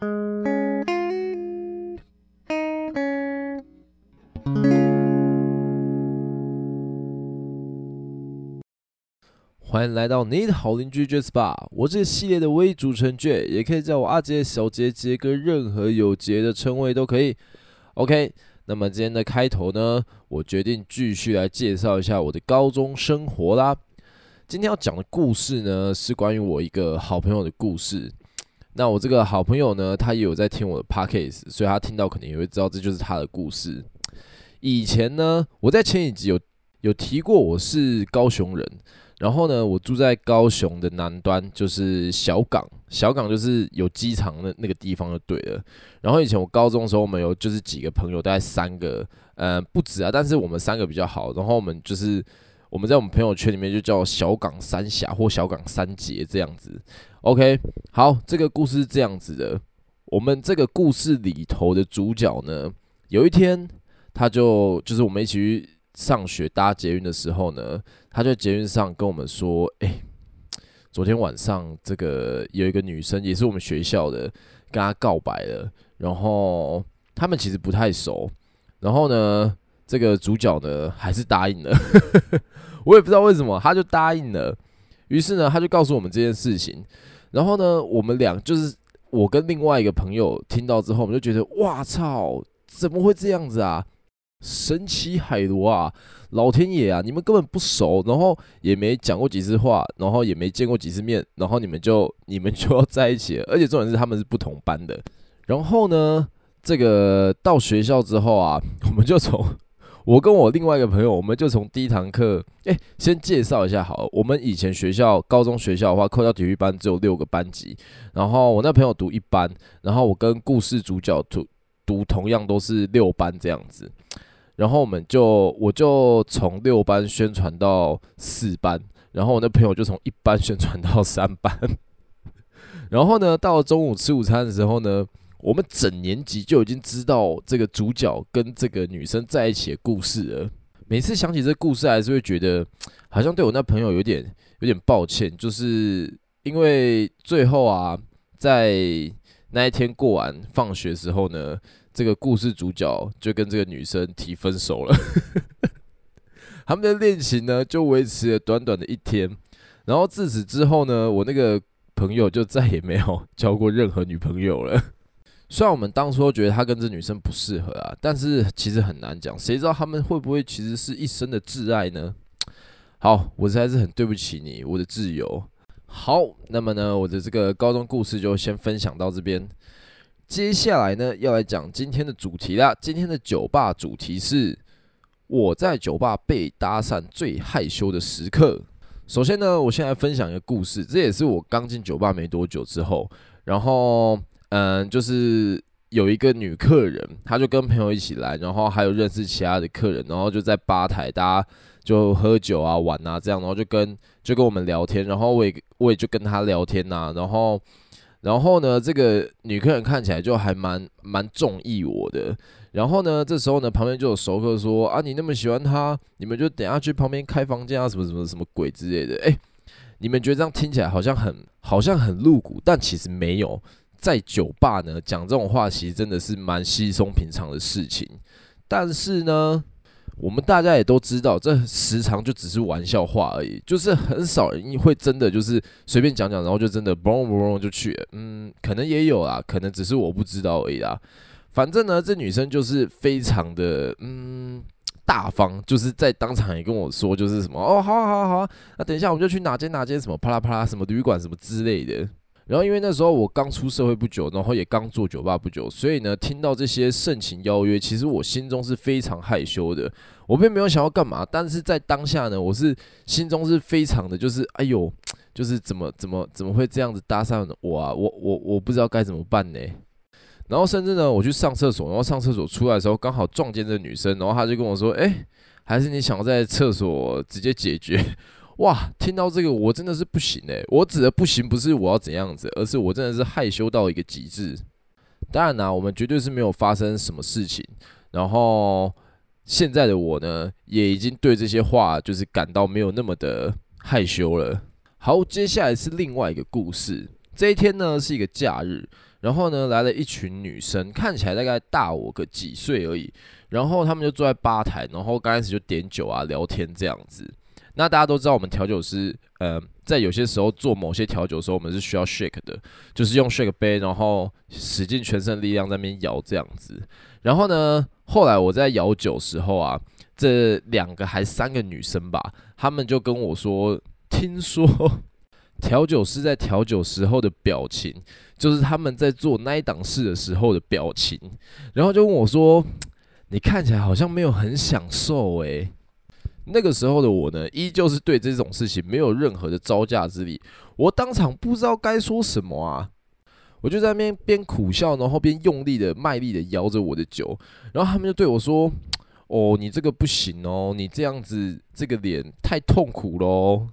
欢迎来到你的好邻居杰斯霸，我这个系列的唯一主持人杰，也可以叫我阿杰、小杰、杰哥，任何有杰的称谓都可以。OK，那么今天的开头呢，我决定继续来介绍一下我的高中生活啦。今天要讲的故事呢，是关于我一个好朋友的故事。那我这个好朋友呢，他也有在听我的 Podcast，所以他听到肯定也会知道这就是他的故事。以前呢，我在前几集有有提过我是高雄人。然后呢，我住在高雄的南端，就是小港。小港就是有机场的那个地方就对了。然后以前我高中的时候，我们有就是几个朋友，大概三个，嗯，不止啊，但是我们三个比较好。然后我们就是我们在我们朋友圈里面就叫小港三峡或小港三杰这样子。OK，好，这个故事是这样子的。我们这个故事里头的主角呢，有一天他就就是我们一起去上学搭捷运的时候呢。他就在捷运上跟我们说：“哎、昨天晚上这个有一个女生，也是我们学校的，跟他告白了。然后他们其实不太熟。然后呢，这个主角呢还是答应了。我也不知道为什么，他就答应了。于是呢，他就告诉我们这件事情。然后呢，我们俩就是我跟另外一个朋友听到之后，我们就觉得：哇操，怎么会这样子啊？神奇海螺啊！”老天爷啊！你们根本不熟，然后也没讲过几次话，然后也没见过几次面，然后你们就你们就要在一起了，而且重点是他们是不同班的。然后呢，这个到学校之后啊，我们就从我跟我另外一个朋友，我们就从第一堂课，哎，先介绍一下好了。我们以前学校高中学校的话，扣掉体育班只有六个班级，然后我那朋友读一班，然后我跟故事主角读读同样都是六班这样子。然后我们就，我就从六班宣传到四班，然后我那朋友就从一班宣传到三班。然后呢，到了中午吃午餐的时候呢，我们整年级就已经知道这个主角跟这个女生在一起的故事了。每次想起这故事，还是会觉得好像对我那朋友有点有点抱歉，就是因为最后啊，在那一天过完放学时候呢。这个故事主角就跟这个女生提分手了，他们的恋情呢就维持了短短的一天，然后自此之后呢，我那个朋友就再也没有交过任何女朋友了。虽然我们当初觉得他跟这女生不适合啊，但是其实很难讲，谁知道他们会不会其实是一生的挚爱呢？好，我实在是很对不起你，我的挚友。好，那么呢，我的这个高中故事就先分享到这边。接下来呢，要来讲今天的主题啦。今天的酒吧主题是我在酒吧被搭讪最害羞的时刻。首先呢，我先来分享一个故事，这也是我刚进酒吧没多久之后，然后嗯，就是有一个女客人，她就跟朋友一起来，然后还有认识其他的客人，然后就在吧台大家就喝酒啊、玩啊这样，然后就跟就跟我们聊天，然后我也我也就跟她聊天呐、啊，然后。然后呢，这个女客人看起来就还蛮蛮中意我的。然后呢，这时候呢，旁边就有熟客说：“啊，你那么喜欢她，你们就等下去旁边开房间啊，什么什么什么鬼之类的。”哎，你们觉得这样听起来好像很好像很露骨，但其实没有。在酒吧呢，讲这种话其实真的是蛮稀松平常的事情。但是呢。我们大家也都知道，这时常就只是玩笑话而已，就是很少人会真的就是随便讲讲，然后就真的嘣嘣嘣就去。嗯，可能也有啦，可能只是我不知道而已啦。反正呢，这女生就是非常的嗯大方，就是在当场也跟我说，就是什么哦，好好好，那等一下我们就去哪间哪间什么啪啦啪啦什么旅馆什么之类的。然后因为那时候我刚出社会不久，然后也刚做酒吧不久，所以呢，听到这些盛情邀约，其实我心中是非常害羞的。我并没有想要干嘛，但是在当下呢，我是心中是非常的，就是哎呦，就是怎么怎么怎么会这样子搭讪我啊？我我我不知道该怎么办呢。然后甚至呢，我去上厕所，然后上厕所出来的时候，刚好撞见这女生，然后她就跟我说：“哎，还是你想要在厕所直接解决？”哇，听到这个我真的是不行诶，我指的不行不是我要怎样子，而是我真的是害羞到一个极致。当然啦、我们绝对是没有发生什么事情。然后现在的我呢，也已经对这些话就是感到没有那么的害羞了。好，接下来是另外一个故事。这一天呢是一个假日，然后呢，来了一群女生，看起来大概大我个几岁而已。然后他们就坐在吧台，然后刚开始就点酒啊、聊天这样子。那大家都知道，我们调酒师，呃，在有些时候做某些调酒的时候，我们是需要 shake 的，就是用 shake 杯，然后使尽全身力量在那边摇这样子。然后呢，后来我在摇酒时候啊，这两个还三个女生吧，她们就跟我说，听说 调酒师在调酒时候的表情，就是他们在做那一档事的时候的表情。然后就问我说，你看起来好像没有很享受诶。那个时候的我呢，依旧是对这种事情没有任何的招架之力，我当场不知道该说什么啊，我就在那边边苦笑，然后边用力的、卖力的摇着我的酒，然后他们就对我说：“哦，你这个不行哦，你这样子这个脸太痛苦喽。”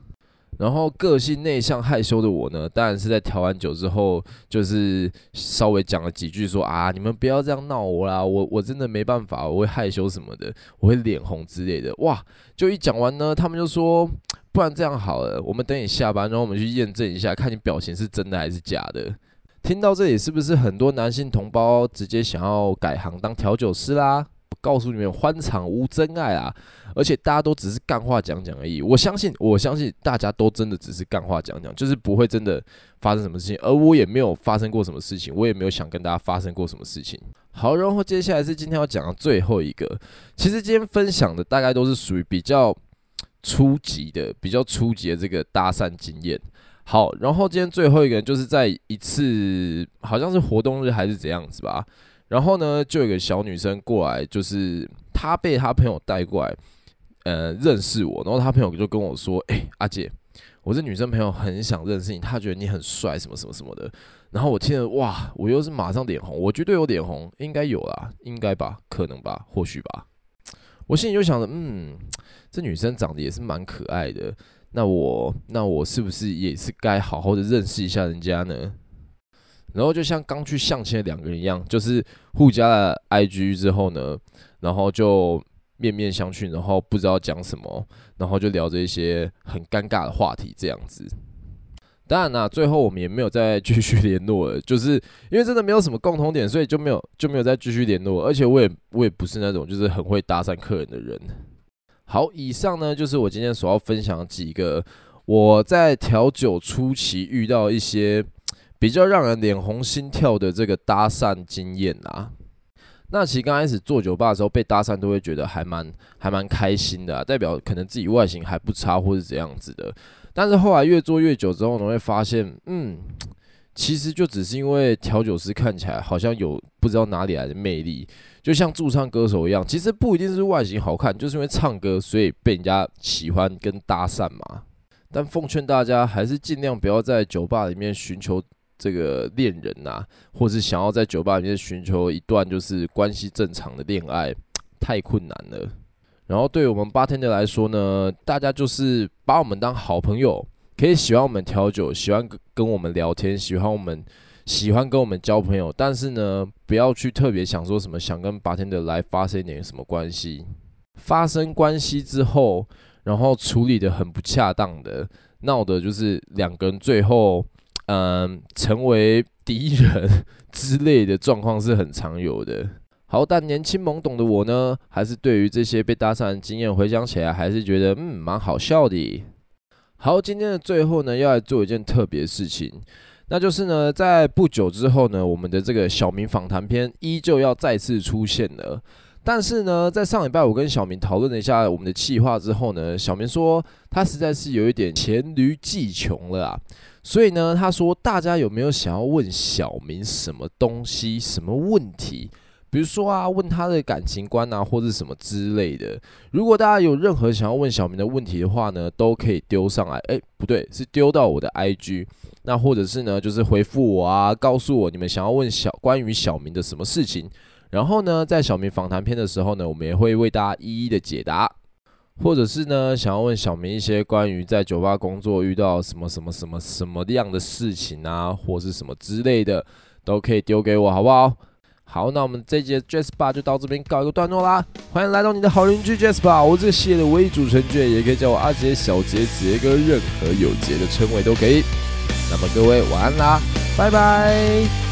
然后个性内向害羞的我呢，当然是在调完酒之后，就是稍微讲了几句说，啊，你们不要这样闹我啦，我我真的没办法，我会害羞什么的，我会脸红之类的。哇，就一讲完呢，他们就说，不然这样好了，我们等你下班，然后我们去验证一下，看你表情是真的还是假的。听到这里，是不是很多男性同胞直接想要改行当调酒师啦？告诉你们，欢场无真爱啊！而且大家都只是干话讲讲而已。我相信，我相信大家都真的只是干话讲讲，就是不会真的发生什么事情。而我也没有发生过什么事情，我也没有想跟大家发生过什么事情。好，然后接下来是今天要讲的最后一个。其实今天分享的大概都是属于比较初级的、比较初级的这个搭讪经验。好，然后今天最后一个就是在一次好像是活动日还是怎样子吧。然后呢，就有一个小女生过来，就是她被她朋友带过来，呃，认识我。然后她朋友就跟我说：“哎、阿姐，我这女生朋友很想认识你，她觉得你很帅，什么什么什么的。”然后我听了，哇，我又是马上脸红，我绝对有脸红，应该有啦，应该吧，可能吧，或许吧。我心里就想着，嗯，这女生长得也是蛮可爱的，那我那我是不是也是该好好的认识一下人家呢？然后就像刚去相亲的两个人一样，就是互加了 IG 之后呢，然后就面面相觑，然后不知道讲什么，然后就聊着一些很尴尬的话题这样子。当然啦，最后我们也没有再继续联络了，就是因为真的没有什么共同点，所以就没有就没有再继续联络。而且我也我也不是那种就是很会搭讪客人的人。好，以上呢就是我今天所要分享几个我在调酒初期遇到一些。比较让人脸红心跳的这个搭讪经验啊，那其实刚开始做酒吧的时候被搭讪都会觉得还蛮还蛮开心的啊，代表可能自己外形还不差或是怎样子的。但是后来越做越久之后呢，会发现，嗯，其实就只是因为调酒师看起来好像有不知道哪里来的魅力，就像驻唱歌手一样，其实不一定是外形好看，就是因为唱歌所以被人家喜欢跟搭讪嘛。但奉劝大家还是尽量不要在酒吧里面寻求。这个恋人呐、或是想要在酒吧里面寻求一段就是关系正常的恋爱，太困难了。然后对我们八天的来说呢，大家就是把我们当好朋友，可以喜欢我们调酒，喜欢跟我们聊天，喜欢我们喜欢跟我们交朋友，但是呢，不要去特别想说什么想跟八天的来发生一点什么关系。发生关系之后，然后处理得很不恰当的，闹的就是两个人最后。嗯，成为敌人之类的状况是很常有的。好，但年轻懵懂的我呢，还是对于这些被搭讪的经验回想起来，还是觉得嗯蛮好笑的。好，今天的最后呢，要来做一件特别的事情，那就是呢，在不久之后呢，我们的这个小明访谈篇依旧要再次出现了。但是呢，在上礼拜我跟小明讨论了一下我们的企划之后呢，小明说他实在是有一点黔驴技穷了啊。所以呢，他说大家有没有想要问小明什么东西、什么问题？比如说啊，问他的感情观啊，或者什么之类的。如果大家有任何想要问小明的问题的话呢，都可以丢上来。诶，不对，是丢到我的 IG。那或者是呢，就是回复我啊，告诉我你们想要问小关于小明的什么事情。然后呢，在小明访谈篇的时候呢，我们也会为大家一一的解答。或者是呢，想要问小明一些关于在酒吧工作遇到什么什么什么什么样的事情啊，或是什么之类的，都可以丢给我，好不好？好，那我们这节 Jazz Bar 就到这边告一个段落啦。欢迎来到你的好邻居 Jazz Bar，我这个系列的唯一主持人卷，也可以叫我阿杰、小杰、杰哥，任何有杰的称谓都可以。那么各位晚安啦，拜拜。